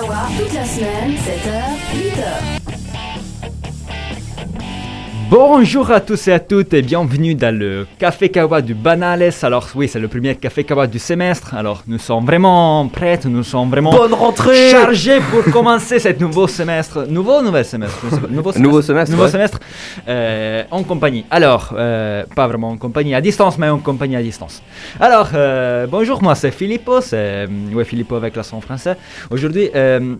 Kawa, toute la semaine, 7h, 8h. Bonjour à tous et à toutes et bienvenue dans le Café Kawa du Banales. Alors oui, c'est le premier Café Kawa du semestre. Alors nous sommes vraiment prêts, nous sommes vraiment Bonne rentrée chargés pour commencer ce nouveau semestre. Nouveau ou nouvel semestre. Nouveau semestre. Nouveau semestre, Nouveau ouais. semestre euh, en compagnie. Alors, euh, pas vraiment en compagnie à distance, mais en compagnie à distance. Alors, euh, bonjour, moi c'est Filippo, c'est ouais, Filippo avec l'accent français. Aujourd'hui, euh,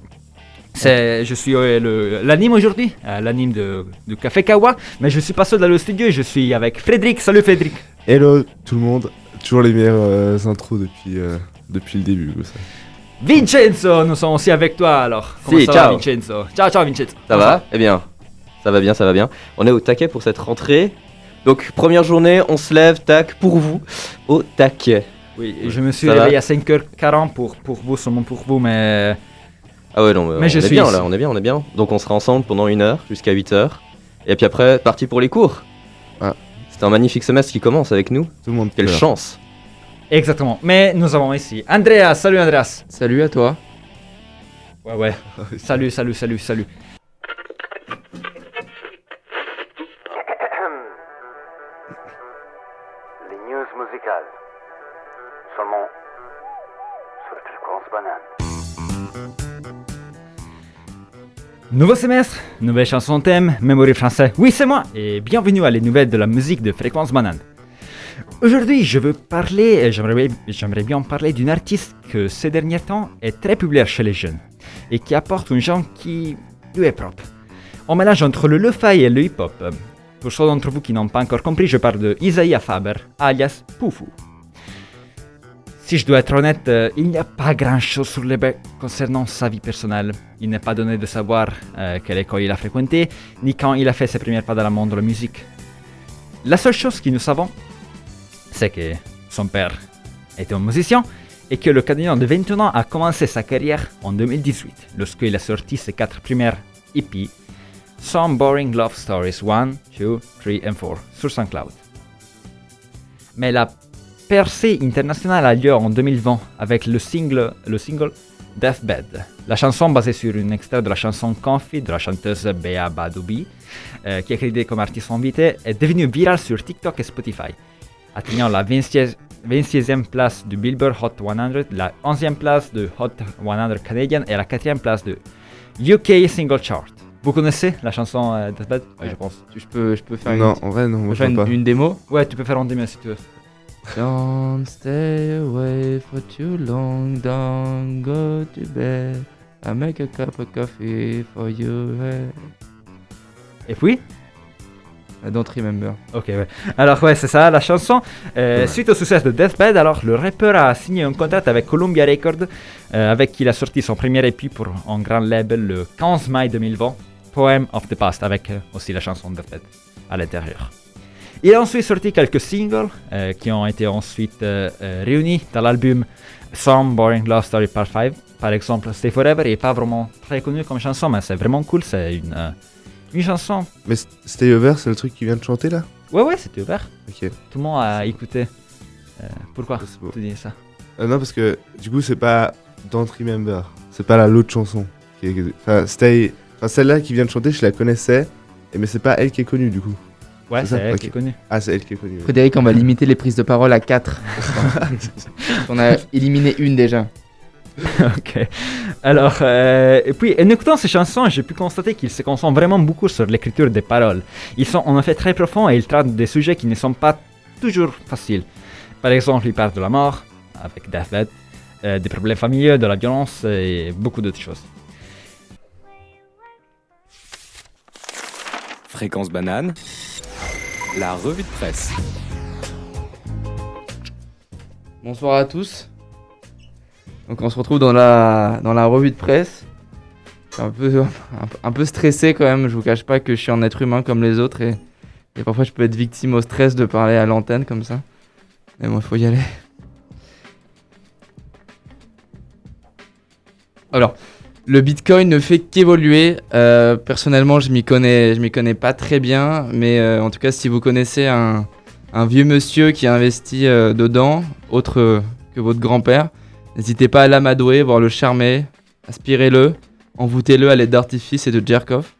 je suis euh, le- l'anime aujourd'hui, euh, l'anime de, du Café Kawa, mais je suis pas seul dans le studio, je suis avec Frédéric. Salut Frédéric. Hello tout le monde, toujours les meilleures euh, intros depuis, euh, depuis le début. Vincenzo, nous sommes aussi avec toi alors. Comment Si, ça ciao. va Vincenzo? Ciao, ciao Vincenzo. Ça va? Eh bien, ça va bien, ça va bien. On est au taquet pour cette rentrée. Donc, première journée, on se lève, tac, pour vous, au taquet. Oui, je me suis Ça va? réveillé à 5h40 pour, pour vous, seulement pour vous, mais Ah ouais, non, mais, Mais on je est suis bien ici. là, on est bien, on est bien. Donc, on sera ensemble pendant une heure, jusqu'à 8 heures. Et puis après, parti pour les cours. Ah. C'est un magnifique semestre qui commence avec nous. Tout le monde Quelle chance exactement. Mais nous avons ici Andreas. Salut Andreas. Salut à toi. Ouais, ouais. salut, salut, salut, salut. Nouveau semestre, nouvelle chanson thème, mémoire français. Oui, c'est moi. Et bienvenue à les nouvelles de la musique de Fréquence Banane. Aujourd'hui, je veux parler, j'aimerais j'aimerais bien parler d'une artiste que ces derniers temps est très populaire chez les jeunes et qui apporte un genre qui lui est propre. On mélange entre le lo-fi et le hip-hop. Pour ceux d'entre vous qui n'ont pas encore compris, je parle de Isaiah Faber, alias Poufou. Si je dois être honnête, euh, il n'y a pas grand-chose sur le bec concernant sa vie personnelle. Il n'est pas donné de savoir euh, quelle école il a fréquenté, ni quand il a fait ses premiers pas dans le monde de la musique. La seule chose que nous savons, c'est que son père était un musicien et que le Canadien de 21 ans a commencé sa carrière en 2018, lorsqu'il a sorti ses quatre premières EP, Some Boring Love Stories 1, 2, 3 et 4, sur SoundCloud. Mais la percée internationale a lieu en 2020 avec le single, le single Deathbed. La chanson basée sur une extrait de la chanson Comfy de la chanteuse Bea Badoubi, euh, qui est créditée comme artiste invité, est devenue virale sur TikTok et Spotify, atteignant la 26e 26e place du Billboard Hot 100, la 11e place de Hot 100 canadienne et la 4e place de UK Single Chart. Vous connaissez la chanson euh, Deathbed? Je pense. Je peux, je peux faire Non, une, en vrai, non, je moi une, pas. une démo? Ouais, tu peux faire en demi si tu veux. Don't stay away for too long, don't go to bed. I make a cup of coffee for you. hey. Et puis? I don't remember. Ok, ouais. Alors, ouais, c'est ça, la chanson. Euh. Suite au succès de Deathbed, alors le rappeur a signé un contrat avec Columbia Records, euh, avec qui il a sorti son premier EP pour un grand label le 15 mai 2020, Poem of the Past, avec euh, aussi la chanson Deathbed à l'intérieur. Il a ensuite sorti quelques singles euh, qui ont été ensuite euh, euh, réunis dans l'album Some Boring Love Story Part 5. Par exemple, Stay Forever n'est pas vraiment très connu comme chanson, mais c'est vraiment cool. C'est une, euh, une chanson. Mais Stay Over, c'est le truc qui vient de chanter là? Ouais, ouais, c'était ouvert. Ok. Tout le monde a écouté. Pourquoi tu dis ça? Non, parce que du coup, c'est pas Don't Remember. C'est pas la l'autre chanson. qui est- Enfin, Stay. Enfin, celle-là qui vient de chanter, je la connaissais. Mais c'est pas elle qui est connue du coup. Ouais, C'est elle qui est connue. Ah, c'est elle qui est connue. Frédéric, on va limiter les prises de parole à 4. on a éliminé une déjà. ok. Alors, euh, et puis, en écoutant ces chansons, j'ai pu constater qu'ils se concentrent vraiment beaucoup sur l'écriture des paroles. Ils sont en effet très profonds et ils traitent des sujets qui ne sont pas toujours faciles. Par exemple, ils parlent de la mort, avec Deathbed, euh, des problèmes familiaux, de la violence et beaucoup d'autres choses. Fréquence banane, la revue de presse. Bonsoir à tous. Donc on se retrouve dans la, dans la revue de presse. Un, peu- un peu stressé quand même, je vous cache pas que je suis un être humain comme les autres et, et parfois je peux être victime au stress de parler à l'antenne comme ça. Mais moi, faut y aller. Alors, le Bitcoin ne fait qu'évoluer. Euh, personnellement, je m'y connais, je m'y connais pas très bien, mais euh, en tout cas, si vous connaissez un, vieux monsieur qui a investi euh, dedans, autre que votre grand-père, n'hésitez pas à l'amadouer, voire le charmer. Aspirez-le, envoûtez-le à l'aide d'artifice et de jerk-off.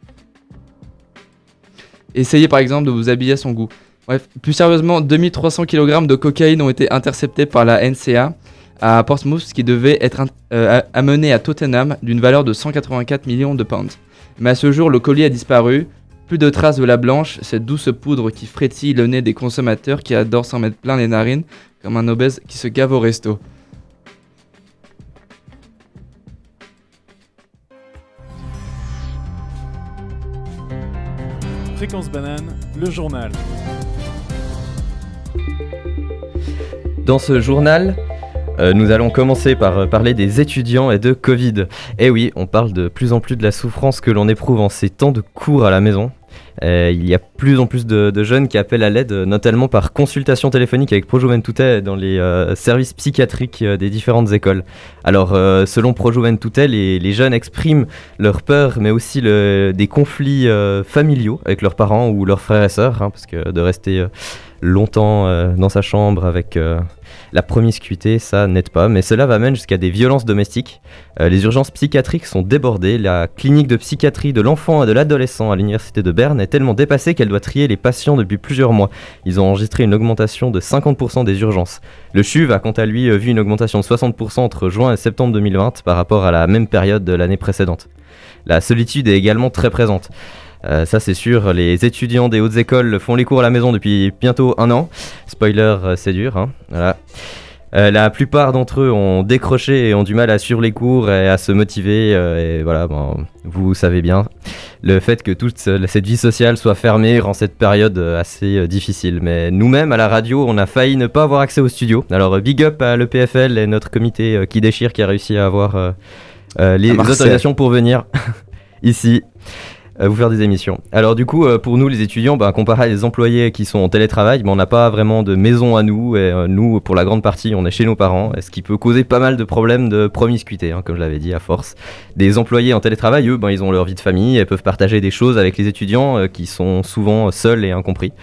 Essayez par exemple de vous habiller à son goût. Bref, plus sérieusement, 2300 kg de cocaïne ont été interceptés par la NCA à Portsmouth, ce qui devait être euh, amené à Tottenham d'une valeur de 184 millions de pounds. Mais à ce jour, le colis a disparu. Plus de traces de la blanche, cette douce poudre qui frétille le nez des consommateurs qui adorent s'en mettre plein les narines, comme un obèse qui se gave au resto. Fréquence banane, le journal. Dans ce journal, euh, nous allons commencer par euh, parler des étudiants et de Covid. Eh oui, on parle de plus en plus de la souffrance que l'on éprouve en ces temps de cours à la maison. Euh, il y a plus en plus de, jeunes qui appellent à l'aide, notamment par consultation téléphonique avec Pro Juventute dans les services psychiatriques des différentes écoles. Alors, selon Pro Juventute, les, les jeunes expriment leur peur, mais aussi des conflits familiaux avec leurs parents ou leurs frères et sœurs, hein, parce que de rester longtemps euh, dans sa chambre avec euh, la promiscuité, ça n'aide pas. Mais cela va même jusqu'à des violences domestiques. Euh, les urgences psychiatriques sont débordées. La clinique de psychiatrie de l'enfant et de l'adolescent à l'université de Berne est tellement dépassée qu'elle doit trier les patients depuis plusieurs mois. Ils ont enregistré une augmentation de 50% des urgences. Le CHUV a quant à lui vu une augmentation de 60% entre juin et septembre 2020 par rapport à la même période de l'année précédente. La solitude est également très présente. Euh, ça c'est sûr, les étudiants des hautes écoles font les cours à la maison depuis bientôt un an. Spoiler, euh, c'est dur. hein. Voilà. Euh, la plupart d'entre eux ont décroché et ont du mal à suivre les cours et à se motiver. euh, et voilà, bon, vous savez bien. Le fait que toute ce- cette vie sociale soit fermée rend cette période assez difficile. Mais nous-mêmes, à la radio, on a failli ne pas avoir accès au studio. Alors, big up à l'EPFL et notre comité qui déchire qui a réussi à avoir euh, les À autorisations pour venir ici vous faire des émissions. Alors du coup, euh, pour nous les étudiants, bah, comparé à les employés qui sont en télétravail, bah, on n'a pas vraiment de maison à nous. Euh, nous, pour la grande partie, on est chez nos parents, ce qui peut causer pas mal de problèmes de promiscuité, hein, comme je l'avais dit à force. Des employés en télétravail, eux, ben, ils ont leur vie de famille, et peuvent partager des choses avec les étudiants euh, qui sont souvent seuls et incompris.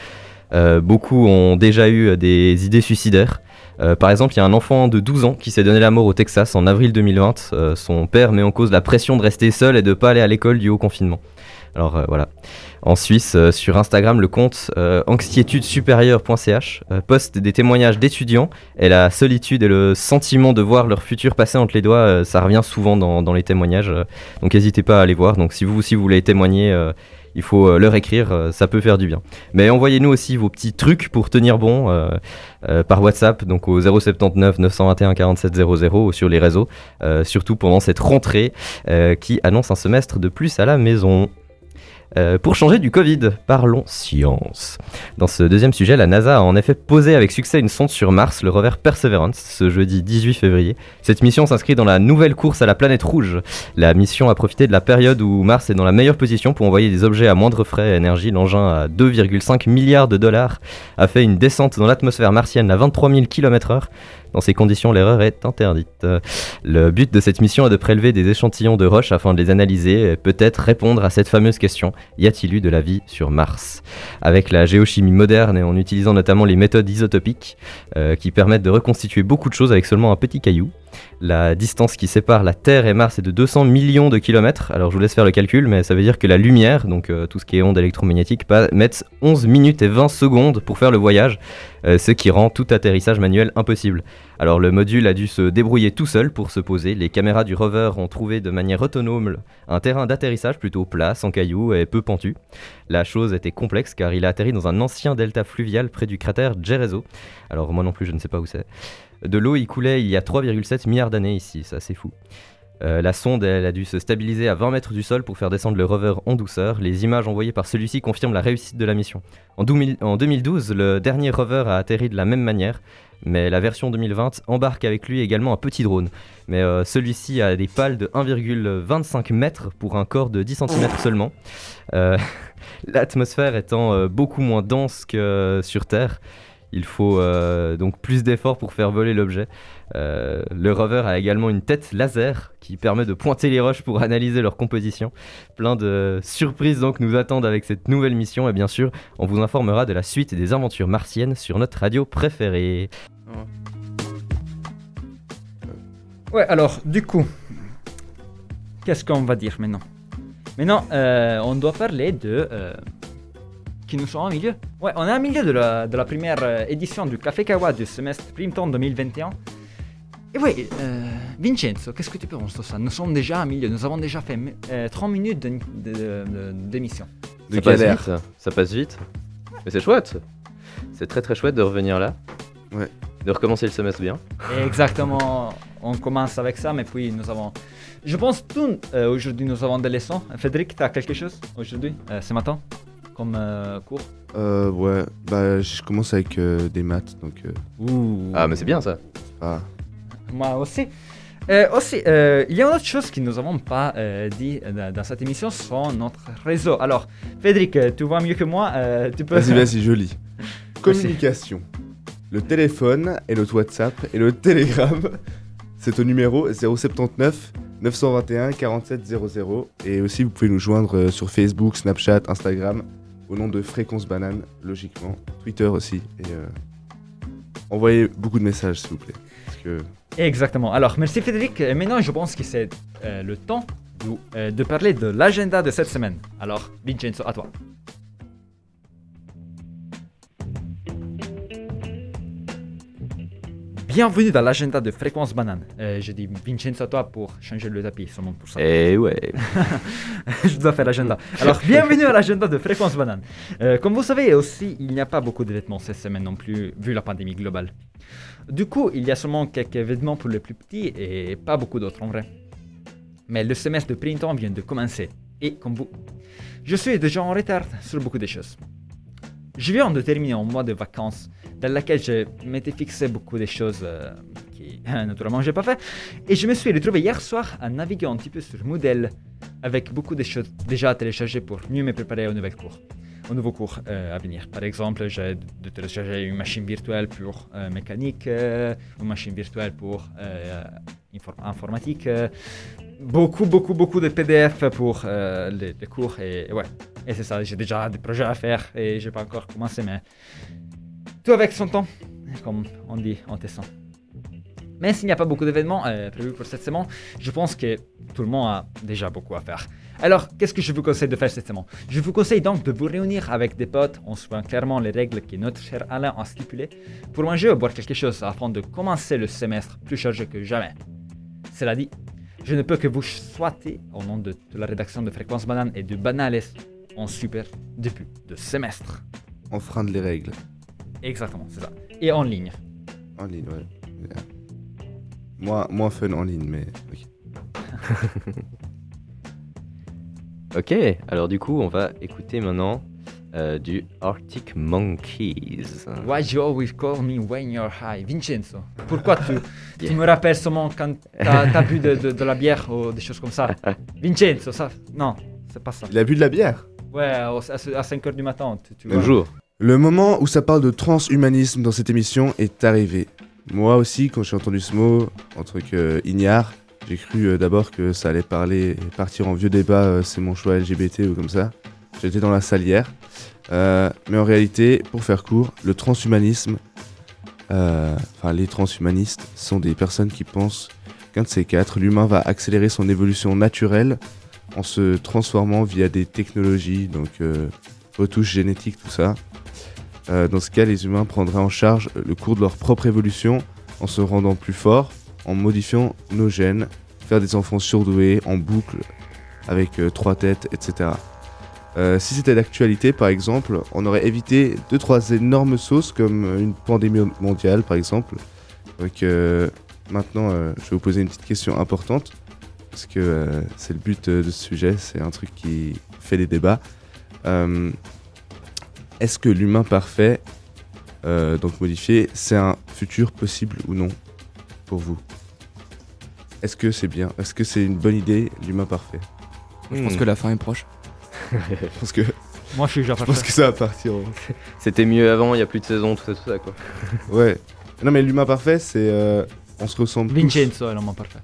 Beaucoup ont déjà eu des idées suicidaires. Par exemple, il y a un enfant de 12 ans qui s'est donné la mort au Texas en avril 2020. Euh, son père met en cause la pression de rester seul et de pas aller à l'école du haut confinement. Alors euh, voilà. En Suisse, euh, sur Instagram, le compte euh, anxiétudesupérieure.ch poste des témoignages d'étudiants et la solitude et le sentiment de voir leur futur passer entre les doigts, ça revient souvent dans, les témoignages. donc n'hésitez pas à aller voir. Donc si vous aussi vous voulez témoigner, il faut leur écrire, ça peut faire du bien. Mais envoyez-nous aussi vos petits trucs pour tenir bon par WhatsApp, donc au 079 921 47 00 ou sur les réseaux, surtout pendant cette rentrée qui annonce un semestre de plus à la maison. Euh, pour changer du Covid, parlons science. Dans ce deuxième sujet, la NASA a en effet posé avec succès une sonde sur Mars, le rover Perseverance, ce jeudi 18 février. Cette mission s'inscrit dans la nouvelle course à la planète rouge. La mission a profité de la période où Mars est dans la meilleure position pour envoyer des objets à moindre frais et énergie. L'engin à 2,5 milliards de dollars a fait une descente dans l'atmosphère martienne à 23 000 km/h. Dans ces conditions, l'erreur est interdite. Le but de cette mission est de prélever des échantillons de roches afin de les analyser et peut-être répondre à cette fameuse question y a-t-il eu de la vie sur Mars? Avec la géochimie moderne et en utilisant notamment les méthodes isotopiques euh, qui permettent de reconstituer beaucoup de choses avec seulement un petit caillou. La distance qui sépare la Terre et Mars est de 200 millions de kilomètres. Alors je vous laisse faire le calcul, mais ça veut dire que la lumière, donc euh, tout ce qui est ondes électromagnétiques, pa- mettent 11 minutes et 20 secondes pour faire le voyage, euh, ce qui rend tout atterrissage manuel impossible. Alors le module a dû se débrouiller tout seul pour se poser. Les caméras du rover ont trouvé de manière autonome un terrain d'atterrissage plutôt plat, sans cailloux et peu pentu. La chose était complexe car il a atterri dans un ancien delta fluvial près du cratère Jerezo. Alors moi non plus je ne sais pas où c'est. De l'eau y coulait il y a 3,7 milliards d'années ici, ça c'est fou. Euh, la sonde, elle a dû se stabiliser à 20 mètres du sol pour faire descendre le rover en douceur. Les images envoyées par celui-ci confirment la réussite de la mission. En, 2000 en 2012, le dernier rover a atterri de la même manière, mais la version 2020 embarque avec lui également un petit drone. Mais euh, celui-ci a des pales de 1,25 mètres pour un corps de 10 cm seulement. Euh, L'atmosphère étant beaucoup moins dense que sur Terre, il faut euh, donc plus d'efforts pour faire voler l'objet. Euh, le rover a également une tête laser qui permet de pointer les roches pour analyser leur composition. Plein de surprises donc nous attendent avec cette nouvelle mission et bien sûr on vous informera de la suite des aventures martiennes sur notre radio préférée. Ouais, alors, du coup, qu'est-ce qu'on va dire maintenant? Maintenant, euh, on doit parler de. Euh, qui nous sommes au milieu. Ouais, on est au milieu de la, de la première euh, édition du Café Kawa du semestre Printemps 2021. Et oui, euh, Vincenzo, qu'est-ce que tu penses de ça? Nous sommes déjà au milieu, nous avons déjà fait euh, 30 minutes de- de- de- d'émission. De ça passe vite, ça. Ça passe vite. Mais c'est chouette. C'est très très chouette de revenir là. Ouais. De recommencer le semestre bien. Exactement, on commence avec ça, mais puis nous avons. Je pense tout euh, aujourd'hui nous avons des leçons. Frédéric, tu as quelque chose aujourd'hui, euh, ce matin, comme euh, cours Euh, ouais, bah je commence avec euh, des maths, donc euh, Ouh. Ah, mais c'est bien ça. ah, Moi aussi. Euh, aussi, euh, il y a une autre chose que nous n'avons pas euh, dit dans, dans cette émission sur notre réseau. Alors, Frédéric, tu vois mieux que moi, euh, tu peux... Vas-y, vas-y, je lis. Communication. Le téléphone et notre WhatsApp et le Telegram. C'est au numéro 079 921 47 00. Et aussi, vous pouvez nous joindre sur Facebook, Snapchat, Instagram, au nom de Fréquence Banane, logiquement. Twitter aussi. Euh, envoyez beaucoup de messages, s'il vous plaît. Exactement. Alors, merci Frédéric. Maintenant, je pense que c'est euh, le temps de, euh, de parler de l'agenda de cette semaine. Alors, Vincenzo, à toi. Bienvenue dans l'agenda de Fréquence Banane. Euh, je dis Vincenzo à toi pour changer le tapis, seulement pour ça. Et ouais. je dois faire l'agenda. Alors, bienvenue à l'agenda de Fréquence Banane. Euh, comme vous savez aussi, il n'y a pas beaucoup d'événements cette semaine non plus, vu la pandémie globale. Du coup, il y a seulement quelques événements pour les plus petits et pas beaucoup d'autres en vrai. Mais le semestre de printemps vient de commencer. Et comme vous, je suis déjà en retard sur beaucoup de choses. Je viens de terminer un mois de vacances dans lequel je m'étais fixé beaucoup de choses euh, qui, naturellement, j'ai pas fait. Et je me suis retrouvé hier soir à naviguer un petit peu sur Moodle avec beaucoup de choses déjà téléchargées pour mieux me préparer aux nouvelles cours, aux nouveaux cours euh, à venir. Par exemple, j'ai de télécharger une machine virtuelle pour euh, mécanique, euh, une machine virtuelle pour infor- informatique, beaucoup, beaucoup, beaucoup de PDF pour les, les cours et, et ouais. Et c'est ça, j'ai déjà des projets à faire et j'ai pas encore commencé, mais tout avec son temps, comme on dit en testant. Mais s'il n'y a pas beaucoup d'événements euh, prévus pour cette semaine, je pense que tout le monde a déjà beaucoup à faire. Alors, qu'est-ce que je vous conseille de faire cette semaine? Je vous conseille donc de vous réunir avec des potes en suivant clairement les règles que notre cher Alain a stipulées pour manger ou boire quelque chose afin de commencer le semestre plus chargé que jamais. Cela dit, je ne peux que vous souhaiter, au nom de, la rédaction de Fréquence Banane et de Banales, un super début de semestre. enfreindre les règles. Exactement, c'est ça. Et en ligne. En ligne, ouais. Yeah. Moins, moins fun en ligne, mais. ok. Ok, alors du coup, on va écouter maintenant euh, du Arctic Monkeys. Why you always call me when you're high? Vincenzo, pourquoi tu, tu me rappelles seulement quand t'as as bu de, de- de la bière ou des choses comme ça? Vincenzo, ça Non, c'est pas ça. Il a bu de la bière? Ouais, à, 5h du matin, tu, tu vois. Bonjour. Le moment où ça parle de transhumanisme dans cette émission est arrivé. Moi aussi, quand j'ai entendu ce mot, en tant qu'ignare, j'ai cru euh, d'abord que ça allait parler, partir en vieux débat, euh, c'est mon choix LGBT ou comme ça. J'étais dans la salière. Euh, mais en réalité, pour faire court, le transhumanisme, euh, enfin les transhumanistes, sont des personnes qui pensent qu'un de ces quatre, l'humain va accélérer son évolution naturelle en se transformant via des technologies, donc euh, retouches génétiques, tout ça. Euh, dans ce cas, les humains prendraient en charge le cours de leur propre évolution en se rendant plus forts, en modifiant nos gènes, faire des enfants surdoués en boucle avec euh, trois têtes, etc. Euh, si c'était d'actualité, par exemple, on aurait évité deux trois énormes sauces comme une pandémie mondiale, par exemple. Donc maintenant, je vais vous poser une petite question importante parce que c'est le but de ce sujet, c'est un truc qui fait des débats. Euh, Est-ce que l'humain parfait, euh, donc modifié, c'est un futur possible ou non pour vous? Est-ce que c'est bien? Est-ce que c'est une bonne idée, l'humain parfait? Je pense que la fin est proche. Je pense que, Moi, je suis déjà je pense que ça va partir. en- C'était mieux avant, il y a plus de saison, tout ça, tout ça quoi. Ouais. Non mais l'humain parfait, c'est... euh, on se ressemble tous. Vincenzo est l'homme parfait.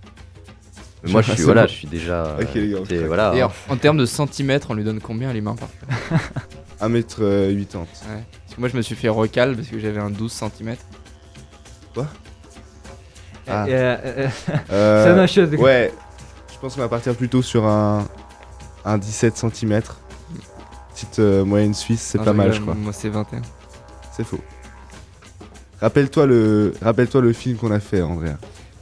Moi, je Ah, suis, c'est voilà, bon. je suis déjà. Ok, les gars, c'est- on voilà. D'ailleurs, en termes de centimètres, on lui donne combien à l'humain parfait? 1m80. Ouais. Parce que moi, je me suis fait recal parce que j'avais un 12 cm. Ah. Euh, euh, euh, Euh, c'est. Ouais. Je pense qu'on va partir plutôt sur un, un 17 cm. Petite moyenne suisse, c'est pas mal, je crois. Moi, c'est 21. C'est faux. Rappelle-toi le, rappelle-toi le film qu'on a fait, Andrea.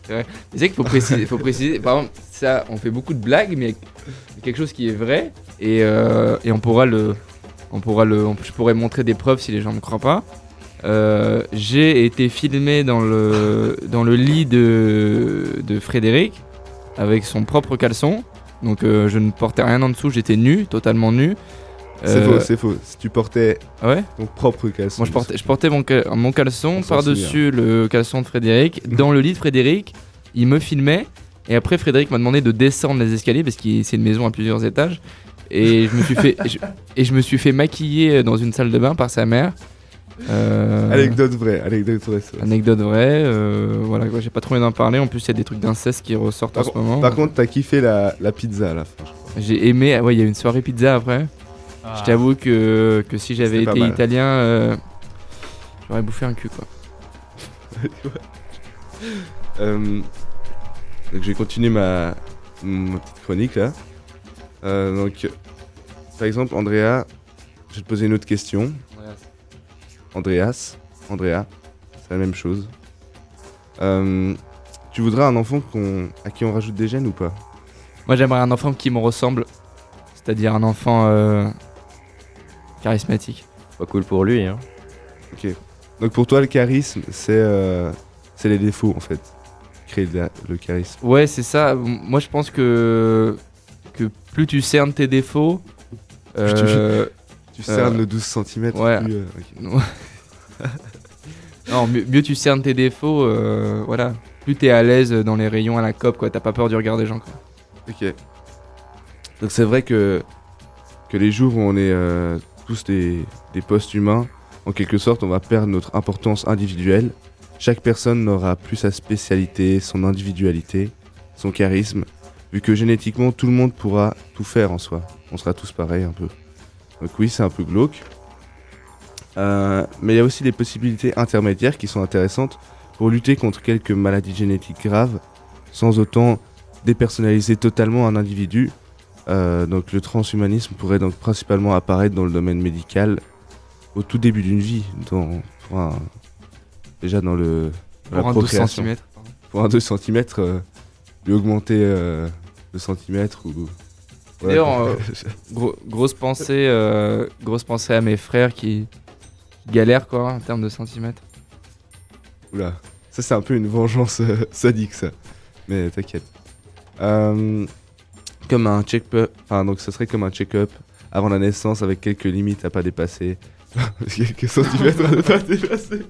Tu sais qu'il faut préciser, faut préciser, par exemple, ça, on fait beaucoup de blagues, mais quelque chose qui est vrai, et, et on pourra le, on pourra le, on- je pourrais montrer des preuves si les gens ne croient pas. Euh, J'ai été filmé dans le, dans le lit de, de Frédéric avec son propre caleçon, donc euh, je ne portais rien en dessous, j'étais nu, totalement nu. C'est Euh, faux, c'est faux. Si tu portais Ouais. ton propre caleçon. Moi, je portais, je portais mon, mon caleçon par-dessus le caleçon de Frédéric. Dans le lit de Frédéric, il me filmait. Et après, Frédéric m'a demandé de descendre les escaliers parce que c'est une maison à plusieurs étages. Et je me suis fait, je- et je me suis fait maquiller dans une salle de bain par sa mère. Euh, Anecdote vraie, anecdote vraie. ça. anecdote vraie. euh, voilà, quoi, j'ai pas trop envie d'en parler. En plus, il y a des trucs d'inceste qui ressortent Par, en ce moment. par contre, t'as kiffé la, la pizza à la fin. je crois. J'ai aimé. ah Ouais, il y a une soirée pizza après. Je t'avoue que, que si j'avais été italien, euh, j'aurais bouffé un cul quoi. Euh, donc je vais continuer ma, ma petite chronique là. Euh, donc, par exemple, Andrea, je vais te poser une autre question. Andreas, Andrea, c'est la même chose. Euh, tu voudrais un enfant qu'on, à qui on rajoute des gènes ou pas? Moi j'aimerais un enfant qui me ressemble, c'est-à-dire un enfant euh, charismatique. Pas cool pour lui. Hein. Donc pour toi, le charisme, c'est euh, c'est les défauts en fait. Créer le, le charisme. Ouais, c'est ça. Moi je pense que, que plus tu cernes tes défauts, tu- euh, Tu cernes Euh, le 12 cm. ouais. non, mieux, mieux tu cernes tes défauts, euh, voilà. Plus t'es à l'aise dans les rayons à la COP, quoi. T'as pas peur du regard des gens, quoi. Ok. Donc c'est vrai que, que les jours où on est euh, tous des, des postes humains, en quelque sorte, on va perdre notre importance individuelle. Chaque personne n'aura plus sa spécialité, son individualité, son charisme, vu que génétiquement tout le monde pourra tout faire en soi. On sera tous pareils un peu. Donc oui, c'est un peu glauque. Euh, mais il y a aussi des possibilités intermédiaires qui sont intéressantes pour lutter contre quelques maladies génétiques graves, sans autant dépersonnaliser totalement un individu. Euh, donc le transhumanisme pourrait donc principalement apparaître dans le domaine médical au tout début d'une vie, dans, pour un- déjà dans le la Pour un 12 procréation. cm. Pour un 2 cm, lui augmenter euh, 2 cm ou... D'ailleurs, euh, Gros- grosse pensée, euh, grosse pensée à mes frères qui, qui galèrent quoi en termes de centimètres. Oula, ça c'est un peu une vengeance sadique ça. Mais t'inquiète. Comme un check-up, enfin donc ce serait comme un check-up avant la naissance avec quelques limites à pas dépasser. quelques centimètres à ne pas dépasser.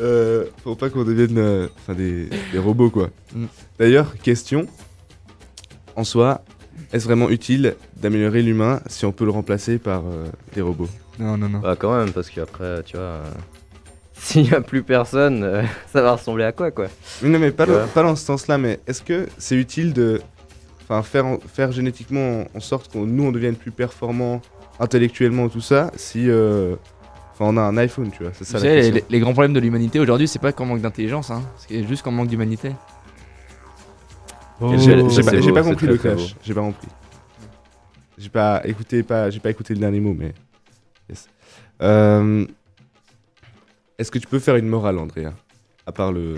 Euh, pour pas qu'on devienne euh, enfin, des, des robots quoi. Mm. D'ailleurs, question. En soi, est-ce vraiment utile d'améliorer l'humain si on peut le remplacer par euh, des robots? Non, non, non. Bah quand même, parce qu'après, tu vois, euh, s'il y a plus personne, euh, ça va ressembler à quoi, quoi? Non, mais pas, Ouais. dans- pas dans ce sens-là, mais est-ce que c'est utile de enfin, faire, faire génétiquement en sorte que nous, on devienne plus performants intellectuellement, tout ça, si euh, enfin, on a un iPhone, tu vois, c'est ça Tu la sais, les, question. les- les grands problèmes de l'humanité aujourd'hui, c'est pas qu'on manque d'intelligence, hein, c'est juste qu'on manque d'humanité. Oh, J'ai pas, c'est j'ai beau, pas c'est compris très, le très clash, j'ai pas compris. J'ai pas écouté, pas, j'ai pas écouté le dernier mot, mais... yes. Euh, Est-ce que tu peux faire une morale, Andrea? À part le...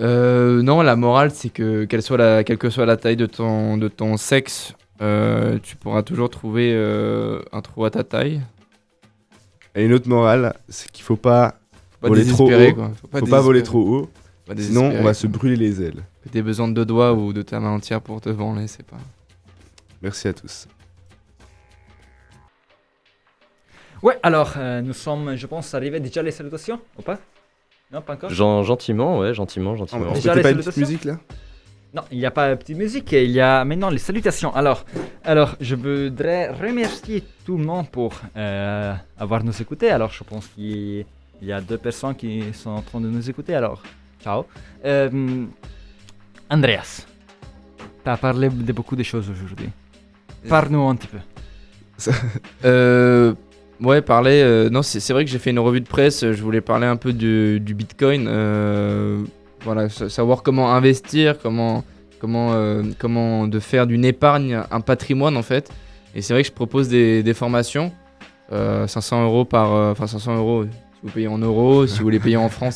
Euh, non, la morale, c'est que quelle, soit la, quelle que soit la taille de ton, de ton sexe, euh, tu pourras toujours trouver euh, un trou à ta taille. Et une autre morale, c'est qu'il faut pas, Faut pas Voler trop haut. quoi. Faut pas, faut pas voler trop haut, sinon on va se brûler les ailes. T'aies besoin de deux doigts ou de ta main entière pour te branler, c'est pas. Merci à tous. Ouais, alors, euh, nous sommes, je pense, arrivés déjà les salutations, ou pas? Non, pas encore? Gen- gentiment, ouais, gentiment, gentiment. on Déjà, mettait les pas une petite salutations? musique là? Non, il n'y a pas de petite musique, il y a maintenant les salutations. Alors, alors je voudrais remercier tout le monde pour euh, avoir nous écouté. Alors, je pense qu'il y a deux personnes qui sont en train de nous écouter. Alors, ciao. Euh, Andreas, tu as parlé de beaucoup de choses aujourd'hui. Parle-nous un petit peu. Euh, ouais, parler. euh, non, c'est vrai que j'ai fait une revue de presse. Je voulais parler un peu du Bitcoin. Euh, voilà, sa- savoir comment investir, comment comment, euh, comment de faire d'une épargne un patrimoine en fait. Et c'est vrai que je propose des, des formations, euh, 500 euros par, euh, enfin 500 euros si vous payez en euros, si vous les payez en francs,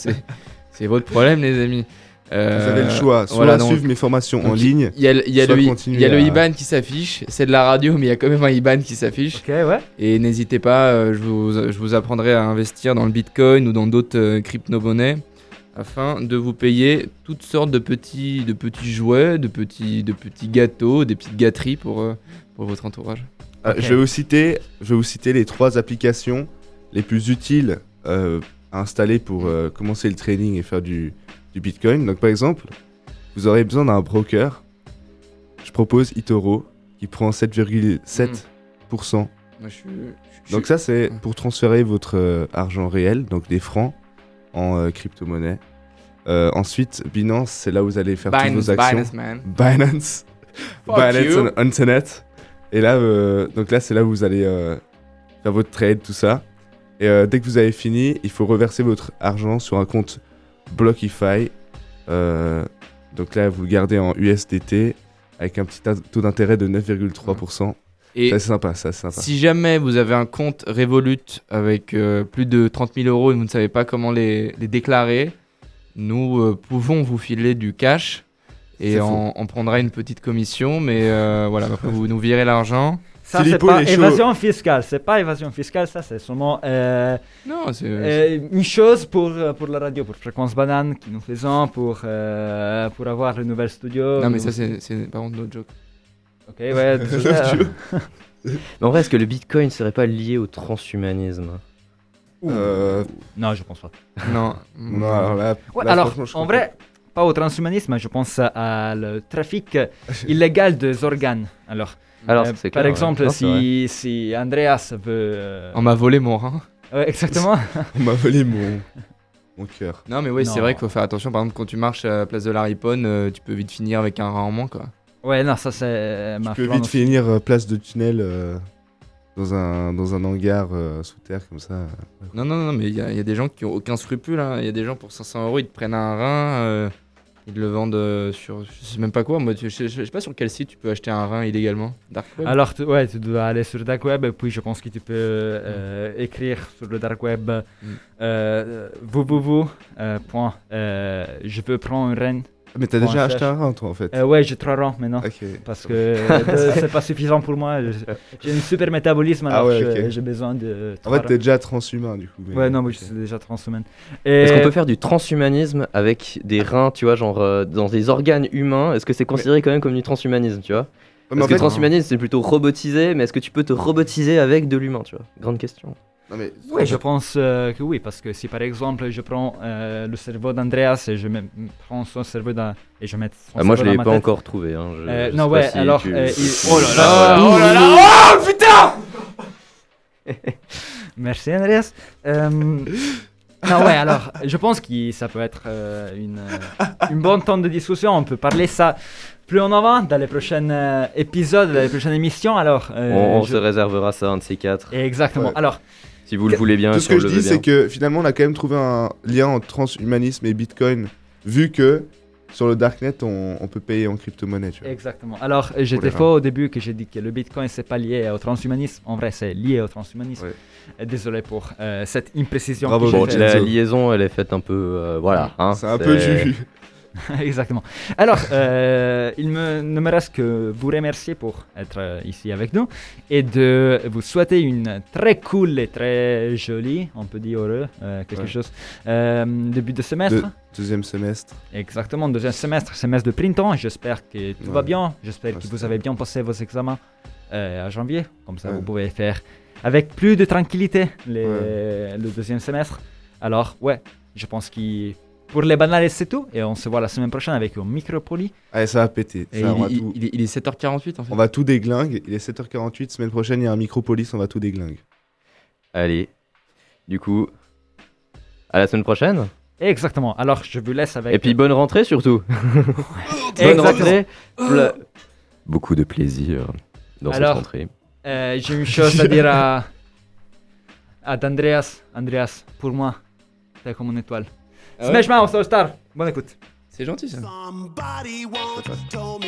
c'est votre problème les amis. Vous avez le choix, soit Euh, voilà, donc- suivre mes formations en ligne, Il y a, le- il y a soit le, continuer il y a le à- IBAN qui s'affiche, c'est de la radio, mais il y a quand même un IBAN qui s'affiche. Ok, ouais. Et n'hésitez pas, euh, je, vous, je vous apprendrai à investir dans le Bitcoin ou dans d'autres euh, crypto-monnaies afin de vous payer toutes sortes de petits, de petits jouets, de petits, de petits gâteaux, des petites gâteries pour, euh, pour votre entourage. Euh, Ok. je, vais vous citer, je vais vous citer les trois applications les plus utiles euh, à installer pour euh, commencer le trading et faire du, du Bitcoin. Donc par exemple, vous aurez besoin d'un broker. Je propose eToro qui prend 7,7%. Moi, je suis- je- Donc ça c'est pour transférer votre euh, argent réel, donc des francs, en euh, crypto-monnaie. Euh, ensuite, Binance, c'est là où vous allez faire toutes Binance, vos actions. Binance, man. Binance. Fuck Binance you. on Internet. Et là, euh, donc là, c'est là où vous allez faire votre trade, tout ça. Et euh, dès que vous avez fini, il faut reverser votre argent sur un compte Blockify. Euh, donc là, vous le gardez en USDT avec un petit ta- taux d'intérêt de 9,3%. Et Ça, C'est sympa, ça, c'est sympa. si jamais vous avez un compte Revolut avec euh, plus de 30 000 euros et vous ne savez pas comment les, les déclarer, nous euh, pouvons vous filer du cash et on, on prendra une petite commission, mais euh, voilà, après vous nous virez l'argent. Ça, c'est pas évasion fiscale. C'est pas évasion fiscale, ça, c'est seulement euh, Non, euh, une chose pour, pour la radio, pour Fréquence Banane qui nous faisons, pour, euh, pour avoir le nouvel studio. non, mais Nous- ça, c'est c'est par contre notre joke. Ok, ouais, désolé, hein. Mais en vrai, est-ce que le bitcoin serait pas lié au transhumanisme Euh, Non, je pense pas. non. non, alors là, Ouais, là, alors, franchement, je en comprends vrai, pas au transhumanisme, je pense à le trafic illégal des organes. Alors, Alors, euh, c'est par clair, ouais. exemple, Non, c'est vrai. si, si Andreas veut. euh, On m'a volé mon rein. ouais, exactement. On m'a volé mon, mon cœur. Non, mais oui, c'est Non. vrai qu'il faut faire attention. Par exemple, quand tu marches à la place de la Riponne, euh, tu peux vite finir avec un rein en moins, quoi. Ouais, non, ça c'est ma Tu peux vite aussi. finir euh, place de tunnel euh, dans, un, dans un hangar euh, sous terre comme ça. Non, non, non, mais il y, a- il y a des gens qui ont aucun scrupule. hein. Il y a des gens pour 500 euros, ils te prennent un rein, euh, ils le vendent euh, sur. Je sais même pas quoi. Moi, tu- je, je- je sais pas sur quel site tu peux acheter un rein illégalement. Dark web. Alors, tu, ouais, tu dois aller sur le dark web, et puis je pense que tu peux euh, écrire sur le dark web Mm. euh, www. euh, point, euh, je veux prendre une reine. Mais t'as déjà acheté un rein toi en fait Euh, ouais, j'ai trois rangs maintenant. Ok. Parce que euh, c'est pas suffisant pour moi. J'ai un super métabolisme, Ah alors ouais, je- ok. j'ai besoin de. En fait, t'es déjà transhumain du coup. mais- Ouais, non, mais je suis déjà transhumaine. Est-ce qu'on peut faire du transhumanisme avec des reins, tu vois, genre euh, dans des organes humains? Est-ce que c'est considéré quand même comme du transhumanisme, tu vois? Ouais, mais Parce que fait- transhumanisme, c'est plutôt robotisé, mais est-ce que tu peux te robotiser avec de l'humain, tu vois? Grande question. Non, mais- Oui, je pense euh, que oui, parce que si par exemple je prends euh, le cerveau d'Andreas et je me- prends son cerveau dans- et je mets son Ah, moi, je cerveau l'ai dans pas tête, encore trouvé. Hein. je- Euh, je non, ouais, si alors, tu- euh, il- Oh là là, oh là là Oh putain Merci Andreas. Euh, non, ouais, alors, je pense que ça peut être euh, une, une bonne temps de discussion. On peut parler ça plus en avant dans les prochains euh, épisodes, dans les prochaines émissions. Alors, euh, On, on je- se réservera ça, un de ces quatre. Exactement. Ouais. Alors, Si vous le voulez bien, Tout ce que je dis, c'est que finalement, on a quand même trouvé un lien entre transhumanisme et Bitcoin, vu que sur le darknet, on, on peut payer en crypto-monnaie. Exactement. Alors, j'étais faux au début que j'ai dit que le Bitcoin, c'est pas lié au transhumanisme. En vrai, c'est lié au transhumanisme. Ouais. Désolé pour euh, cette imprécision. Bravo, Bon, la liaison, elle est faite un peu. euh, voilà. hein, c'est un peu du. Exactement. Alors, euh, il me, ne me reste que vous remercier pour être euh, ici avec nous et de vous souhaiter une très cool et très jolie, on peut dire heureux, euh, quelque Ouais. chose, euh, début de semestre. De- Deuxième semestre. Exactement, deuxième semestre, semestre de printemps. J'espère que tout va bien. J'espère que vous avez bien passé vos examens à janvier. Comme ça, Ouais. vous pouvez faire avec plus de tranquillité les- le deuxième semestre. Alors, ouais, je pense que pour les banales, c'est tout. Et on se voit la semaine prochaine avec un micropoli. Allez, ça va péter. Ça, il, on, va il- tout, il est, il est 7h48 en fait. on va tout déglingue. Il est 7h48. Semaine prochaine, il y a un micropolis. On va tout déglingue. Allez. Du coup, à la semaine prochaine. Exactement. Alors, je vous laisse avec. Et puis, bonne rentrée surtout. bonne rentrée. Pla- Beaucoup de plaisir dans cette rentrée. Euh, J'ai une chose à dire à, à Andreas. Andreas, pour moi, t'es comme une étoile. Smash Mouth All Star. Bonne écoute. C'est gentil ça. Somebody once told